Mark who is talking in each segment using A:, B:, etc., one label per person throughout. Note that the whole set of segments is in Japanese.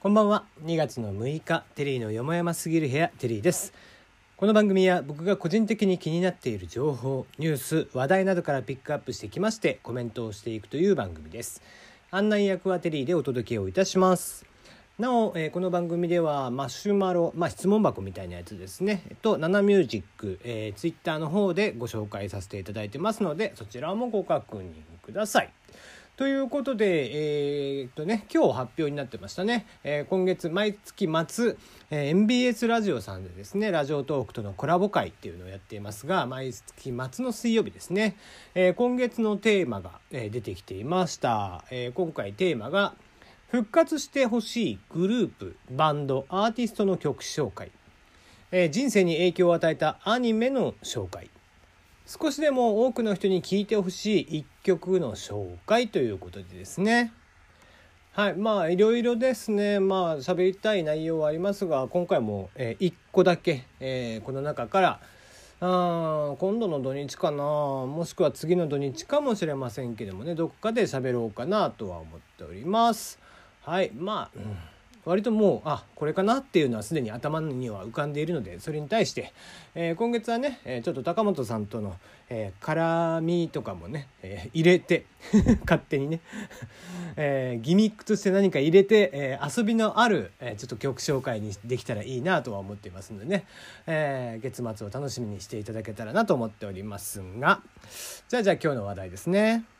A: こんばんは。2月の6日テリーのよもやますぎる部屋テリーです。この番組は僕が個人的に気になっている情報ニュース話題などからピックアップしてきましてコメントをしていくという番組です。案内役はテリーでお届けをいたします。なお、えー、この番組ではマシュマロ、まあ、質問箱みたいなやつですね、えっと、ナナミュージック、えー、ツイッターの方でご紹介させていただいてますのでそちらもご確認ください。ということで、えー、っとね、今日発表になってましたね。えー、今月、毎月末、えー、MBS ラジオさんでですね、ラジオトークとのコラボ会っていうのをやっていますが、毎月末の水曜日ですね、え、今月のテーマが、え、出てきていました。え、今回テーマが、復活してほしいグループ、バンド、アーティストの曲紹介、え、人生に影響を与えたアニメの紹介、少しでも多くの人に聴いてほしい一曲の紹介ということでですね。はい。まあいろいろですね。まあ喋りたい内容はありますが今回も、えー、1個だけ、えー、この中からあ今度の土日かな。もしくは次の土日かもしれませんけどもね。どっかで喋ろうかなとは思っております。はい。まあ、うん。割ともうあこれかなっていうのはすでに頭には浮かんでいるのでそれに対して、えー、今月はね、え、ちょっと高本さんとの、え、絡みとかもね、え入れて 勝手にね、えギミックとして何か入れて、え遊びのある、えちょっと曲紹介にできたらいいなとは思っていますのでね、え月末を楽しみにしていただけたらなと思っておりますがじゃあじゃあ今日の話題ですね。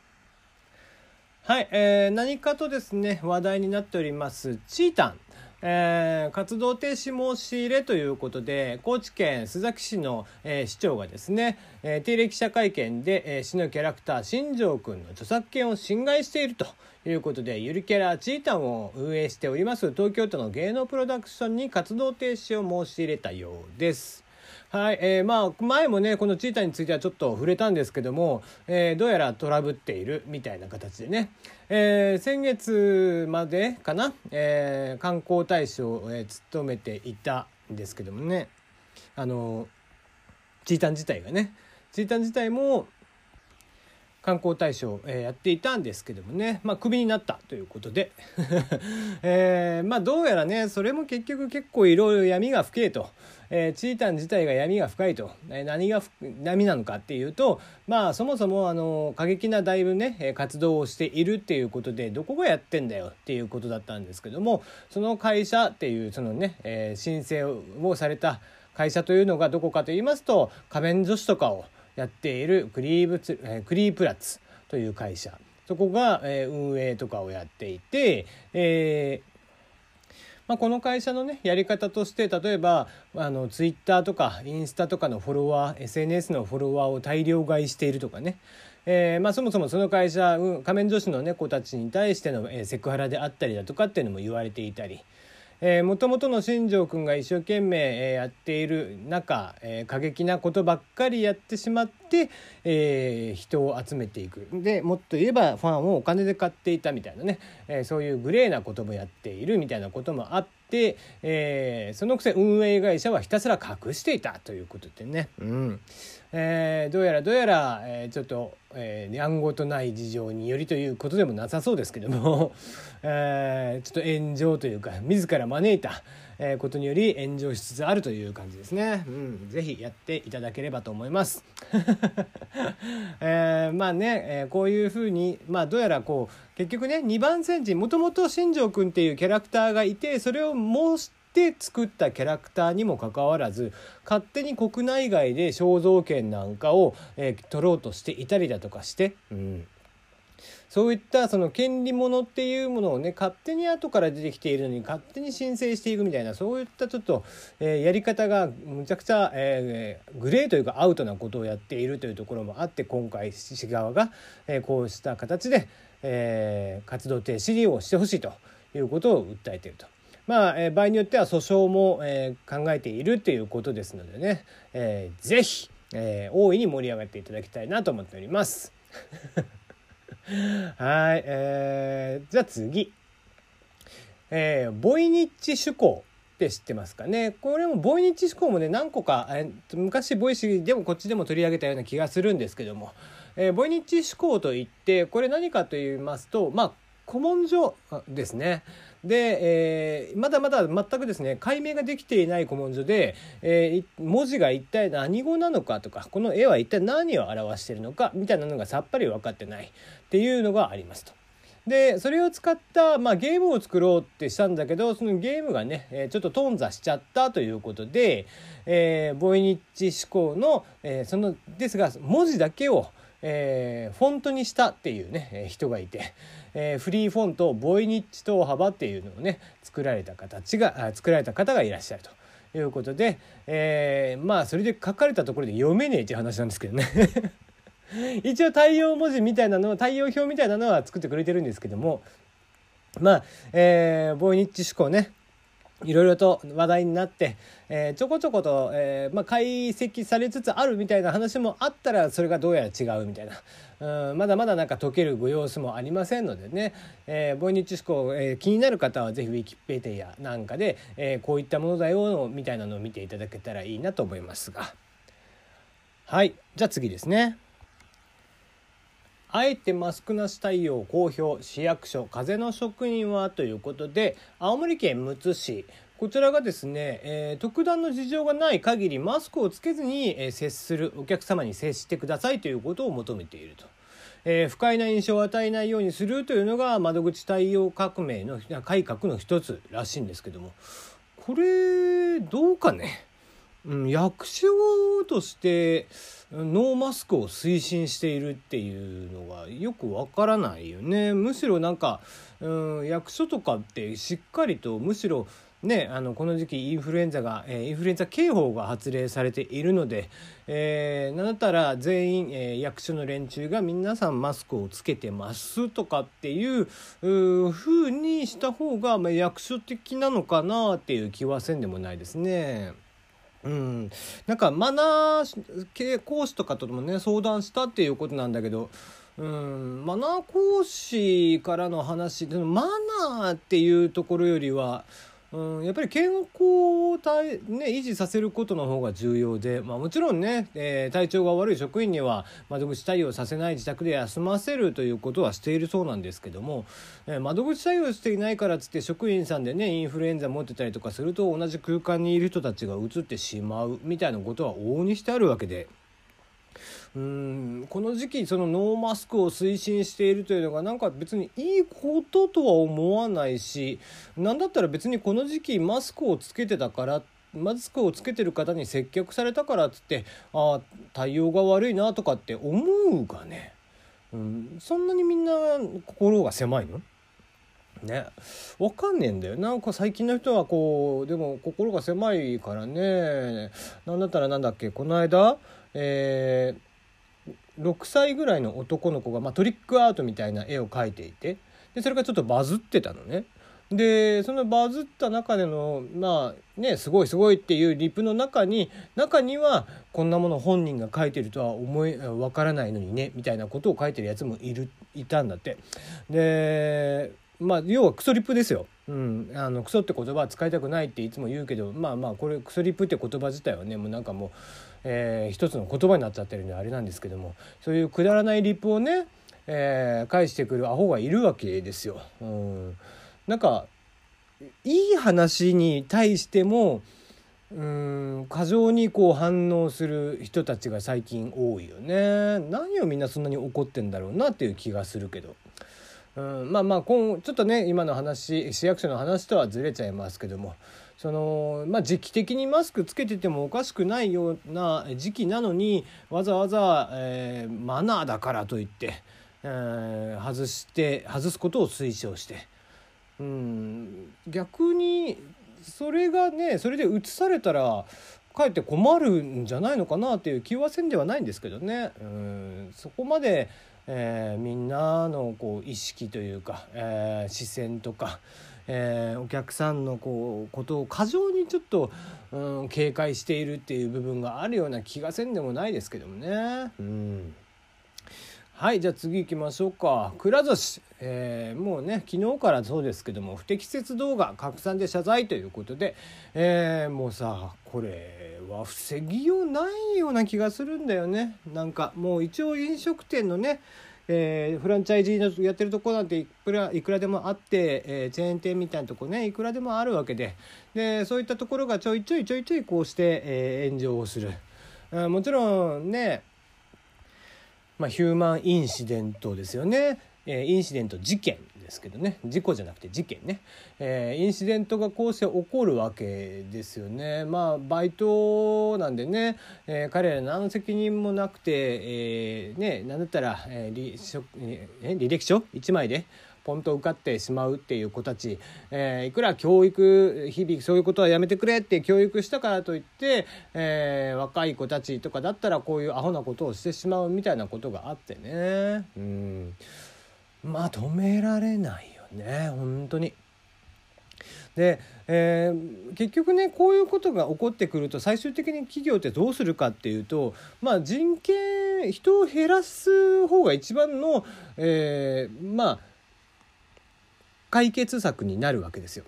A: はい、えー、何かとですね話題になっておりますチータンえー、活動停止申し入れということで高知県須崎市の、えー、市長がですね、えー、定例記者会見で、えー、市のキャラクター新庄君の著作権を侵害しているということでゆるキャラチータンを運営しております東京都の芸能プロダクションに活動停止を申し入れたようです。はい、えー、まあ前もねこのチーターについてはちょっと触れたんですけども、えー、どうやらトラブっているみたいな形でね、えー、先月までかな、えー、観光大使を、えー、務めていたんですけどもね。あのチータン自体がね。チータン自体も観光大使を、えー、やっていたんですけどもね、まあ、クビになったということで、えー、まあどうやらねそれも結局結構いろいろ闇が深いと、えー、チータン自体が闇が深いと、え、何が闇なのかっていうとまあそもそもあの過激なだいぶね活動をしているっていうことでどこがやってんだよっていうことだったんですけどもその会社っていうそのね、えー、申請をされた会社というのがどこかと言いますと仮面女子とかをやっているクリーブツ、えクリープラッツという会社。そこが、え運営とかをやっていて、えまあ、この会社のねやり方として例えばあのツイッターとかインスタとかのフォロワー SNS のフォロワーを大量買いしているとかね。えーまあ、そもそもその会社、うん、仮面女子の、ね、子たちに対しての、えー、セクハラであったりだとかっていうのも言われていたり、もともとの新庄君が一生懸命、えー、やっている中、えー、過激なことばっかりやってしまっ、えー、人を集めていくでもっと言えばファンをお金で買っていたみたいなね、えー、そういうグレーなこともやっているみたいなこともあって、えー、そのくせ運営会社はひたすら隠していたということでね。うんえー、どうやらどうやら、えー、ちょっと、えー、やんごとない事情によりということでもなさそうですけども、えー、ちょっと炎上というか自ら招いた、えー、ことにより炎上しつつあるという感じですね。うん、ぜひやっていただければと思います。えー、まあね、えー、こういうふうに、まあどうやらこう、結局ね、2番煎じ、もともと新庄君っていうキャラクターがいて、それをもして作ったキャラクターにもかかわらず勝手に国内外で肖像権なんかを、えー、取ろうとしていたりだとかして、うん、そういったその権利ものっていうものをね勝手に後から出てきているのに勝手に申請していくみたいなそういったちょっと、えー、やり方がむちゃくちゃ、えー、グレーというかアウトなことをやっているというところもあって今回市側が、えー、こうした形で、えー、活動停止をしてほしいということを訴えていると。まあ、えー、場合によっては訴訟も、えー、考えているということですのでね、えー、ぜひ、えー、大いに盛り上がっていただきたいなと思っております。はい、えー、じゃあ次。えー、ボイニッチ手稿って知ってますかね？これもボイニッチ手稿もね何個か、えー、昔 Voicy でもこっちでも取り上げたような気がするんですけども、えー、ボイニッチ手稿といってこれ何かと言いますとまあ古文書ですね。で、えー、まだまだ全くですね解明ができていない古文書で、えー、文字が一体何語なのかとかこの絵は一体何を表しているのかみたいなのがさっぱり分かってないっていうのがありますと。でそれを使った、まあ、ゲームを作ろうってしたんだけどそのゲームがね、えー、ちょっと頓挫しちゃったということで、えー、ボイニッチ思考の、え、そのですが文字だけを、えー、フォントにしたっていうね人がいて、えー、フリーフォントボイニッチ等幅っていうのをね作られた形が作られた方がいらっしゃると。いうことで、えー、まあそれで書かれたところで読めねえっていう話なんですけどね 一応対応文字みたいなの対応表みたいなのは作ってくれてるんですけどもまあ、えー、ボイニッチ思考ねいろいろと話題になって、えー、ちょこちょこと、えーまあ、解析されつつあるみたいな話もあったらそれがどうやら違うみたいな、うん、まだまだなんか解けるご様子もありませんのでね、えー、ボイニッチ思考、えー、気になる方は是非ウィキペディアなんかで、えー、こういったものだよみたいなのを見ていただけたらいいなと思いますが。はい。じゃあ次ですね。あえてマスクなし対応公表市役所風の職員はということで青森県むつ市。こちらがですね、えー、特段の事情がない限りマスクをつけずに、えー、接するお客様に接してくださいということを求めていると。えー、不快な印象を与えないようにするというのが窓口対応革命の改革の一つらしいんですけども。これどうかね。うん、役所としてノーマスクを推進しているっていうのがよくわからないよねむしろなんか、うん、役所とかってしっかりとむしろね、あのこの時期インフルエンザが、えー、インフルエンザ警報が発令されているので、えー、なんだったら全員、えー、役所の連中が皆さんマスクをつけてますとかっていうう風にした方が、まあ、役所的なのかなっていう気はせんでもないですね。うん、なんかマナー系講師とかともね相談したっていうことなんだけど、うん、マナー講師からの話マナーっていうところよりはうん、やっぱり健康を体、ね、維持させることの方が重要で、まあ、もちろんね、えー、体調が悪い職員には窓口対応させない自宅で休ませるということはしているそうなんですけども、えー、窓口対応していないからっつって職員さんでねインフルエンザ持ってたりとかすると同じ空間にいる人たちがうつってしまうみたいなことは往々にしてあるわけで。うんこの時期そのノーマスクを推進しているというのがなんか別にいいこととは思わないし何だったら別にこの時期マスクをつけてたからマスクをつけてる方に接客されたからっつってああ対応が悪いなとかって思うがね、うん、そんなにみんな心が狭いの？ね。わかんねえんだよ。なんか最近の人はこうでも心が狭いからね。なんだったらなんだっけ？この間えー6歳ぐらいの男の子が、まあ、トリックアートみたいな絵を描いていてでそれがちょっとバズってたのね。でそのバズった中でのまあねすごいすごいっていうリプの中に中にはこんなもの本人が書いてるとは思いわからないのにねみたいなことを書いてるやつもいるいたんだって。でまあ要はクソリップですよ。うん、あのクソって言葉は使いたくないっていつも言うけどまあまあこれクソリップって言葉自体はねもうなんかもうえー、一つの言葉になっちゃってるんであれなんですけどもそういうくだらないリップをね、えー、返してくるアホがいるわけですよ。うん、なんかいい話に対してもうん過剰にこう反応する人たちが最近多いよね。何をみんなそんなに怒ってんだろうなっていう気がするけど。うん、まあまあ今ちょっとね今の話市役所の話とはずれちゃいますけどもそのまあ時期的にマスクつけててもおかしくないような時期なのにわざわざ、えー、マナーだからといって、えー、外して外すことを推奨して、うん、逆にそれがねそれで移されたらかえって困るんじゃないのかなっていう気はせんではないんですけどね。うんそこまでえー、みんなのこう意識というか、えー、視線とか、えー、お客さんのこうことを過剰にちょっと、うん、警戒しているっていう部分があるような気がせんでもないですけどもね。うんはいじゃあ次行きましょうか。くら寿司、えー、もうね昨日からそうですけども不適切動画拡散で謝罪ということで、えー、もうさこれは防ぎようないような気がするんだよね。なんかもう一応飲食店のねえー、フランチャイジーのやってるとこなんていくらいくらでもあって、えー、チェーン店みたいなとこねいくらでもあるわけで。でそういったところがちょいちょいちょいちょいこうして、えー、炎上をする。もちろんねまあ、ヒューマンインシデントですよね、えー、インシデント事件ですけどね。事故じゃなくて事件ね、えー、インシデントがこうして起こるわけですよね。まあバイトなんでね、えー、彼ら何の責任もなくて、えー、ね何だったら、えー履え履歴書？1枚で。ポンと受かってしまうっていう子たち、えー、いくら教育日々そういうことはやめてくれって教育したからといって、えー、若い子たちとかだったらこういうアホなことをしてしまうみたいなことがあってね。うん。まあ止められないよね。本当に。で、えー、結局ねこういうことが起こってくると最終的に企業ってどうするかっていうと、まあ、人権人を減らす方が一番の、えー、まあ解決策になるわけですよ。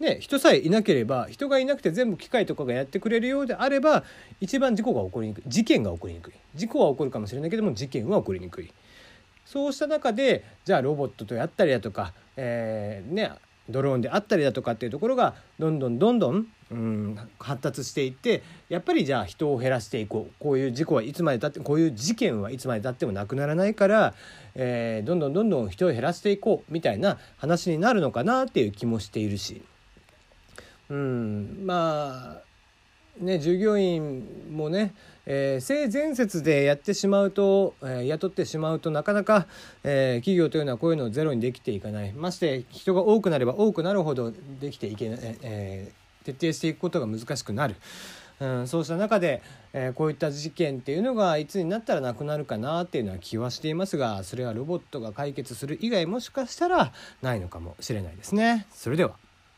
A: ね人さえいなければ人がいなくて全部機械とかがやってくれるようであれば一番事故が起こりにくい。事件が起こりにくい。事故は起こるかもしれないけども事件は起こりにくい。そうした中でじゃあロボットとやったりだとか、えー、ねドローンであったりだとかっていうところがどんどんどんどん、うん、発達していってやっぱりじゃあ人を減らしていこう。こういう事故はいつまでたってこういう事件はいつまでたってもなくならないから、え、どんどんどんどん人を減らしていこうみたいな話になるのかなっていう気もしているし、うん、まあね従業員もねえー、性善説でやってしまうと、えー、雇ってしまうとなかなか、えー、企業というのはこういうのをゼロにできていかないまして人が多くなれば多くなるほどできていけない、えー、徹底していくことが難しくなる。うん、そうした中で、えー、こういった事件っていうのがいつになったらなくなるかなっていうのは気はしていますがそれはロボットが解決する以外もしかしたらないのかもしれないですね。それでは